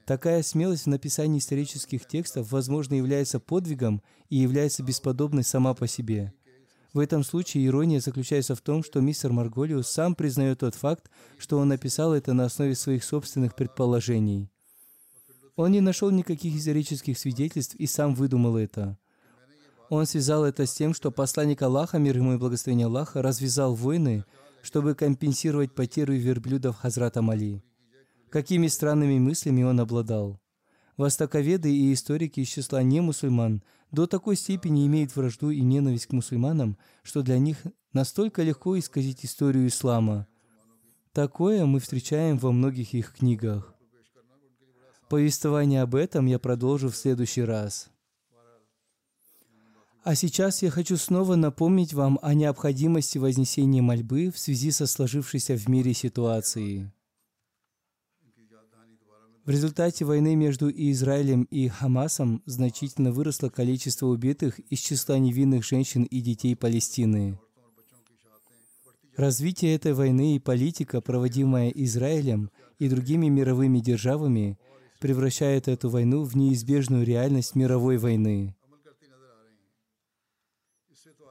Такая смелость в написании исторических текстов, возможно, является подвигом и является бесподобной сама по себе. В этом случае ирония заключается в том, что мистер Марголиус сам признает тот факт, что он написал это на основе своих собственных предположений. Он не нашел никаких исторических свидетельств и сам выдумал это. Он связал это с тем, что посланник Аллаха, мир ему и благословение Аллаха, развязал войны, чтобы компенсировать потерю верблюдов Хазрата Мали. Какими странными мыслями он обладал. Востоковеды и историки из числа немусульман до такой степени имеют вражду и ненависть к мусульманам, что для них настолько легко исказить историю ислама. Такое мы встречаем во многих их книгах. Повествование об этом я продолжу в следующий раз. А сейчас я хочу снова напомнить вам о необходимости вознесения мольбы в связи со сложившейся в мире ситуацией. В результате войны между Израилем и Хамасом значительно выросло количество убитых из числа невинных женщин и детей Палестины. Развитие этой войны и политика, проводимая Израилем и другими мировыми державами, превращает эту войну в неизбежную реальность мировой войны.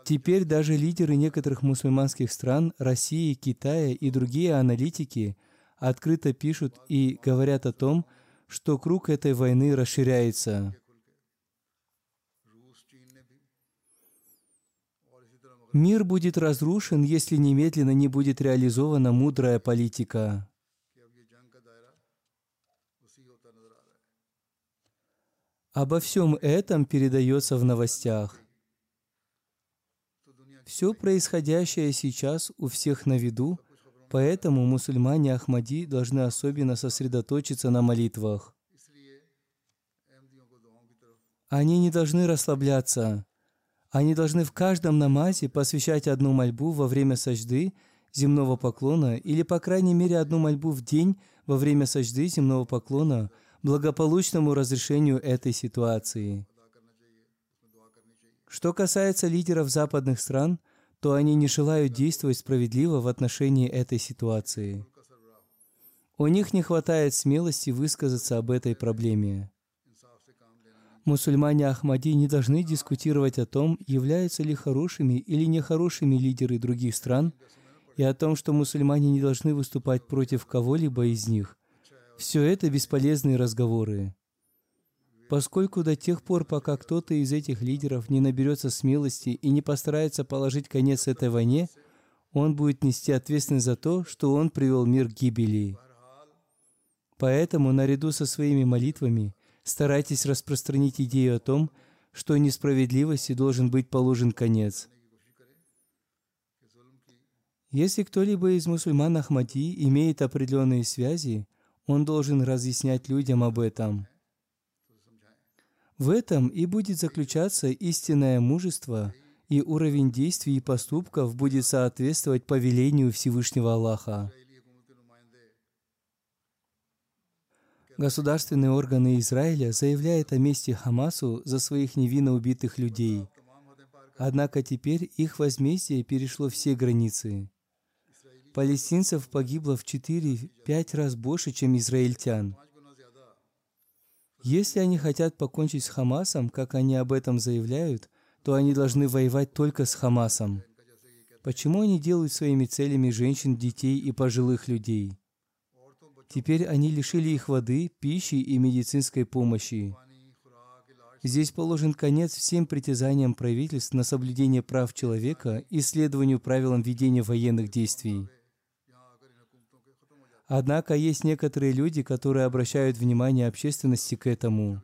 Теперь даже лидеры некоторых мусульманских стран, России, Китая и другие аналитики открыто пишут и говорят о том, что круг этой войны расширяется. Мир будет разрушен, если немедленно не будет реализована мудрая политика. Обо всем этом передается в новостях. Все происходящее сейчас у всех на виду, поэтому мусульмане Ахмади должны особенно сосредоточиться на молитвах. Они не должны расслабляться. Они должны в каждом намазе посвящать одну мольбу во время сажды земного поклона или, по крайней мере, одну мольбу в день во время сажды земного поклона – благополучному разрешению этой ситуации. Что касается лидеров западных стран, то они не желают действовать справедливо в отношении этой ситуации. У них не хватает смелости высказаться об этой проблеме. Мусульмане Ахмади не должны дискутировать о том, являются ли хорошими или нехорошими лидеры других стран, и о том, что мусульмане не должны выступать против кого-либо из них, все это бесполезные разговоры. Поскольку до тех пор, пока кто-то из этих лидеров не наберется смелости и не постарается положить конец этой войне, он будет нести ответственность за то, что он привел мир к гибели. Поэтому, наряду со своими молитвами, старайтесь распространить идею о том, что несправедливости должен быть положен конец. Если кто-либо из мусульман Ахмади имеет определенные связи, он должен разъяснять людям об этом. В этом и будет заключаться истинное мужество, и уровень действий и поступков будет соответствовать повелению Всевышнего Аллаха. Государственные органы Израиля заявляют о мести Хамасу за своих невинно убитых людей. Однако теперь их возмездие перешло все границы. Палестинцев погибло в 4-5 раз больше, чем израильтян. Если они хотят покончить с Хамасом, как они об этом заявляют, то они должны воевать только с Хамасом. Почему они делают своими целями женщин, детей и пожилых людей? Теперь они лишили их воды, пищи и медицинской помощи. Здесь положен конец всем притязаниям правительств на соблюдение прав человека и следованию правилам ведения военных действий. Однако есть некоторые люди, которые обращают внимание общественности к этому.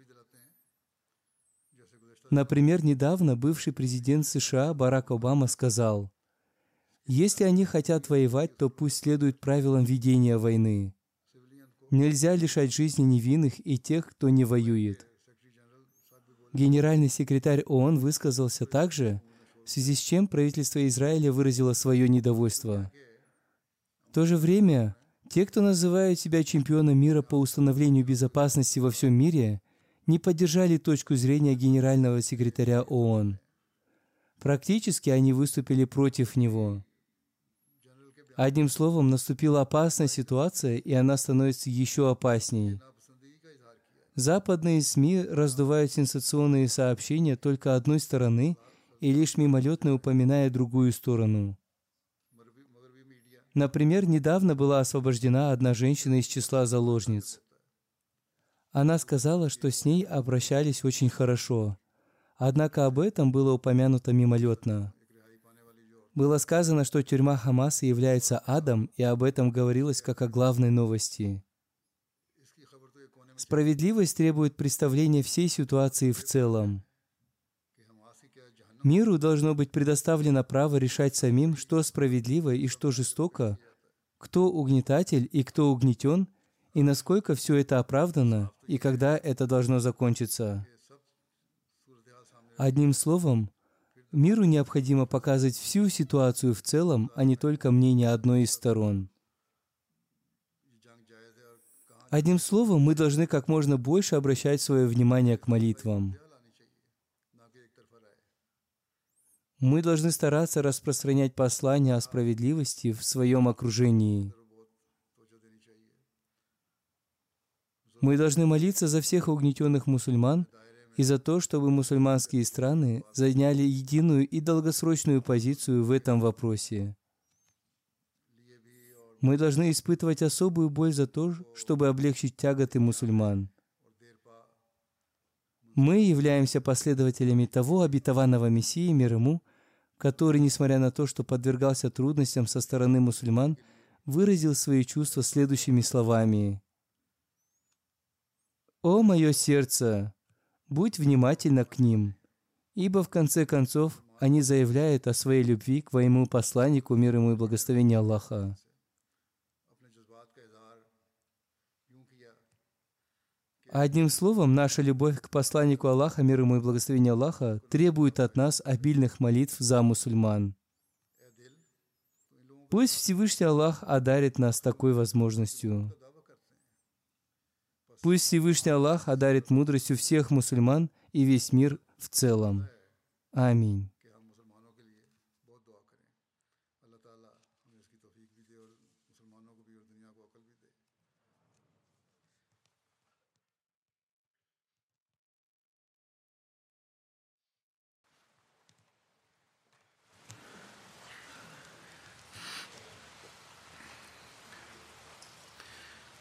Например, недавно бывший президент США Барак Обама сказал, «Если они хотят воевать, то пусть следуют правилам ведения войны. Нельзя лишать жизни невинных и тех, кто не воюет». Генеральный секретарь ООН высказался также, в связи с чем правительство Израиля выразило свое недовольство. В то же время те, кто называют себя чемпионом мира по установлению безопасности во всем мире, не поддержали точку зрения генерального секретаря ООН. Практически они выступили против него. Одним словом, наступила опасная ситуация, и она становится еще опаснее. Западные СМИ раздувают сенсационные сообщения только одной стороны и лишь мимолетно упоминая другую сторону. Например, недавно была освобождена одна женщина из числа заложниц. Она сказала, что с ней обращались очень хорошо. Однако об этом было упомянуто мимолетно. Было сказано, что тюрьма Хамаса является адом, и об этом говорилось как о главной новости. Справедливость требует представления всей ситуации в целом. Миру должно быть предоставлено право решать самим, что справедливо и что жестоко, кто угнетатель и кто угнетен, и насколько все это оправдано, и когда это должно закончиться. Одним словом, миру необходимо показывать всю ситуацию в целом, а не только мнение одной из сторон. Одним словом, мы должны как можно больше обращать свое внимание к молитвам. Мы должны стараться распространять послание о справедливости в своем окружении. Мы должны молиться за всех угнетенных мусульман и за то, чтобы мусульманские страны заняли единую и долгосрочную позицию в этом вопросе. Мы должны испытывать особую боль за то, чтобы облегчить тяготы мусульман – мы являемся последователями того обетованного Мессии, мир ему, который, несмотря на то, что подвергался трудностям со стороны мусульман, выразил свои чувства следующими словами. «О мое сердце, будь внимательна к ним, ибо в конце концов они заявляют о своей любви к твоему посланнику, мир ему и благословение Аллаха. Одним словом, наша любовь к посланнику Аллаха, мир ему и благословение Аллаха, требует от нас обильных молитв за мусульман. Пусть Всевышний Аллах одарит нас такой возможностью. Пусть Всевышний Аллах одарит мудростью всех мусульман и весь мир в целом. Аминь.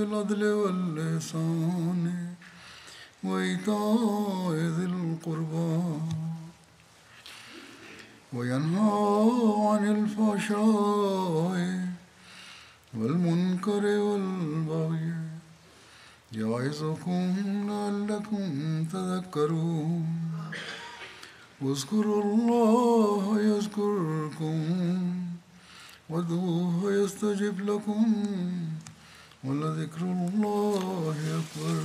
بالعدل واللسان. وإيتاء ذي القربى. وينهى عن الفحشاء والمنكر والبغي. يعظكم لعلكم تذكرون. واذكروا الله يذكركم. وادعوه يستجب لكم. ولذكر الله أكبر